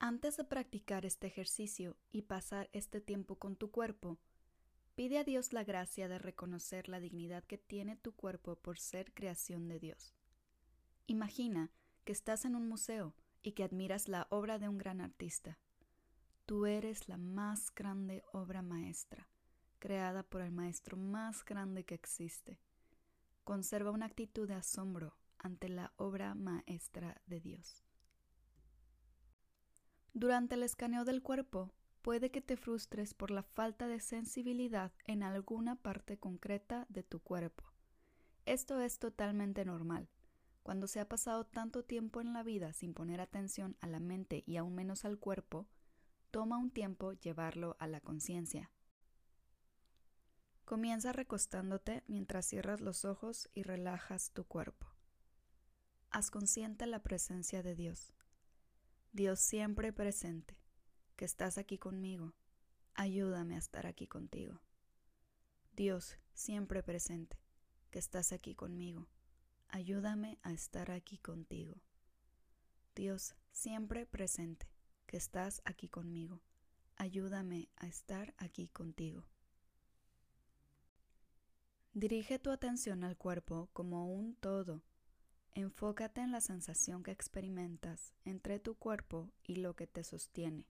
Antes de practicar este ejercicio y pasar este tiempo con tu cuerpo, pide a Dios la gracia de reconocer la dignidad que tiene tu cuerpo por ser creación de Dios. Imagina que estás en un museo y que admiras la obra de un gran artista. Tú eres la más grande obra maestra, creada por el maestro más grande que existe. Conserva una actitud de asombro ante la obra maestra de Dios. Durante el escaneo del cuerpo, puede que te frustres por la falta de sensibilidad en alguna parte concreta de tu cuerpo. Esto es totalmente normal. Cuando se ha pasado tanto tiempo en la vida sin poner atención a la mente y aún menos al cuerpo, toma un tiempo llevarlo a la conciencia. Comienza recostándote mientras cierras los ojos y relajas tu cuerpo. Haz consciente la presencia de Dios. Dios siempre presente, que estás aquí conmigo. Ayúdame a estar aquí contigo. Dios siempre presente, que estás aquí conmigo. Ayúdame a estar aquí contigo. Dios siempre presente, que estás aquí conmigo. Ayúdame a estar aquí contigo. Dirige tu atención al cuerpo como un todo. Enfócate en la sensación que experimentas entre tu cuerpo y lo que te sostiene.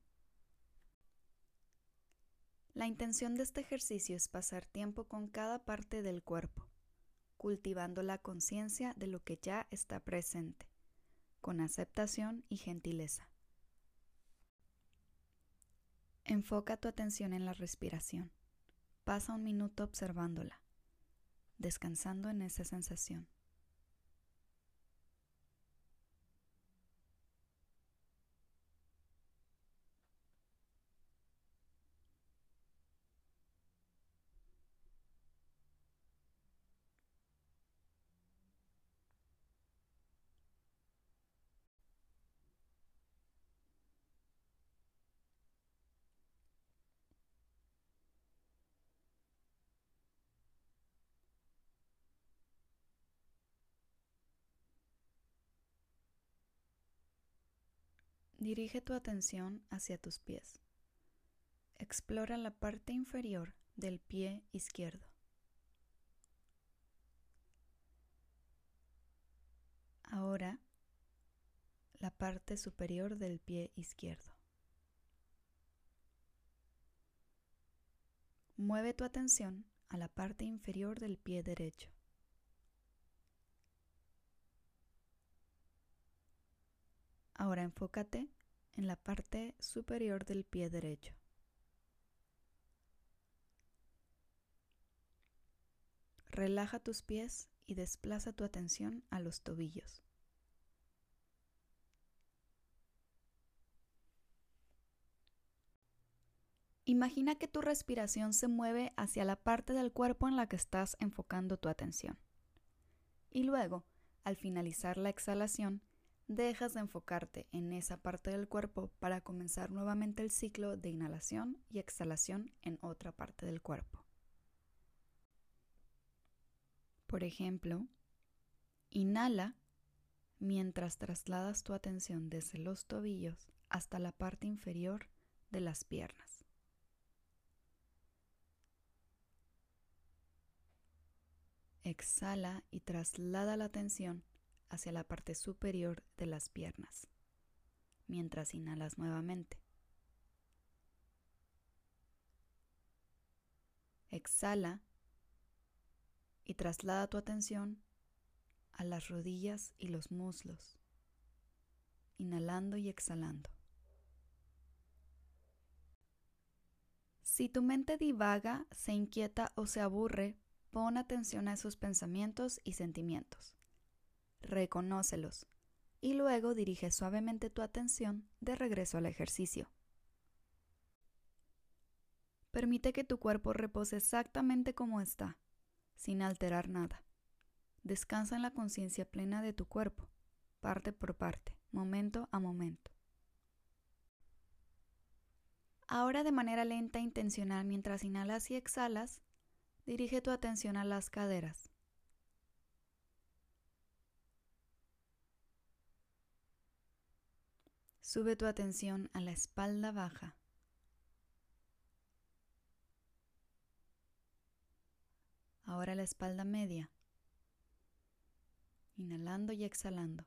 La intención de este ejercicio es pasar tiempo con cada parte del cuerpo, cultivando la conciencia de lo que ya está presente, con aceptación y gentileza. Enfoca tu atención en la respiración. Pasa un minuto observándola descansando en esa sensación. Dirige tu atención hacia tus pies. Explora la parte inferior del pie izquierdo. Ahora, la parte superior del pie izquierdo. Mueve tu atención a la parte inferior del pie derecho. Ahora enfócate en la parte superior del pie derecho. Relaja tus pies y desplaza tu atención a los tobillos. Imagina que tu respiración se mueve hacia la parte del cuerpo en la que estás enfocando tu atención. Y luego, al finalizar la exhalación, dejas de enfocarte en esa parte del cuerpo para comenzar nuevamente el ciclo de inhalación y exhalación en otra parte del cuerpo. Por ejemplo, inhala mientras trasladas tu atención desde los tobillos hasta la parte inferior de las piernas. Exhala y traslada la atención hacia la parte superior de las piernas, mientras inhalas nuevamente. Exhala y traslada tu atención a las rodillas y los muslos, inhalando y exhalando. Si tu mente divaga, se inquieta o se aburre, pon atención a esos pensamientos y sentimientos reconócelos y luego dirige suavemente tu atención de regreso al ejercicio. Permite que tu cuerpo repose exactamente como está, sin alterar nada. Descansa en la conciencia plena de tu cuerpo, parte por parte, momento a momento. Ahora de manera lenta e intencional mientras inhalas y exhalas, dirige tu atención a las caderas. Sube tu atención a la espalda baja. Ahora la espalda media. Inhalando y exhalando.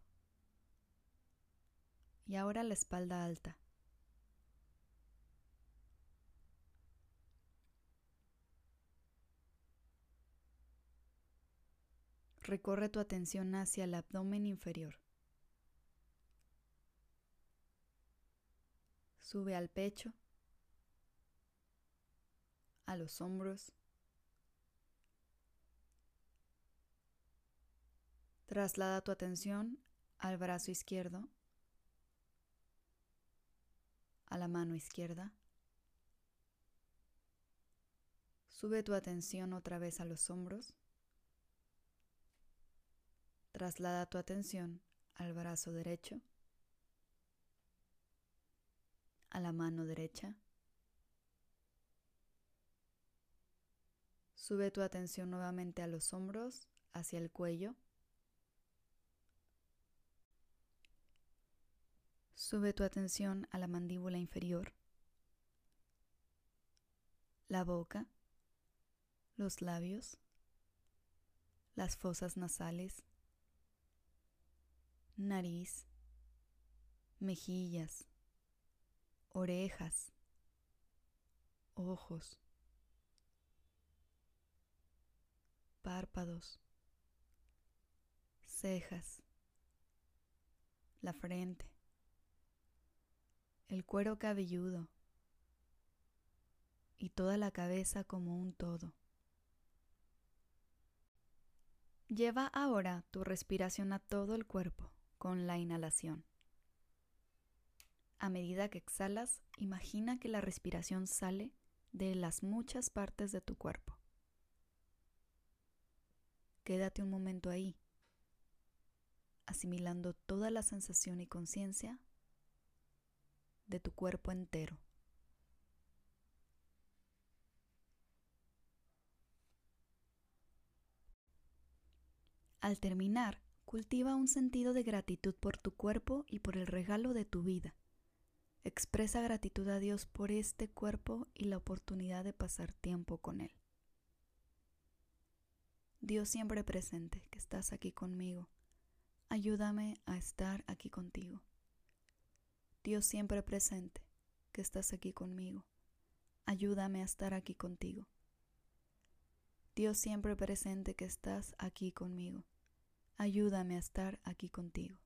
Y ahora la espalda alta. Recorre tu atención hacia el abdomen inferior. Sube al pecho, a los hombros. Traslada tu atención al brazo izquierdo, a la mano izquierda. Sube tu atención otra vez a los hombros. Traslada tu atención al brazo derecho, a la mano derecha. Sube tu atención nuevamente a los hombros, hacia el cuello. Sube tu atención a la mandíbula inferior, la boca, los labios, las fosas nasales, nariz, mejillas, orejas, ojos, párpados, cejas, la frente, el cuero cabelludo y toda la cabeza como un todo. Lleva ahora tu respiración a todo el cuerpo con la inhalación. A medida que exhalas, imagina que la respiración sale de las muchas partes de tu cuerpo. Quédate un momento ahí, asimilando toda la sensación y conciencia de tu cuerpo entero. Al terminar, Cultiva un sentido de gratitud por tu cuerpo y por el regalo de tu vida. Expresa gratitud a Dios por este cuerpo y la oportunidad de pasar tiempo con Él. Dios siempre presente, que estás aquí conmigo. Ayúdame a estar aquí contigo. Dios siempre presente, que estás aquí conmigo. Ayúdame a estar aquí contigo. Dios siempre presente, que estás aquí conmigo. Ayúdame a estar aquí contigo.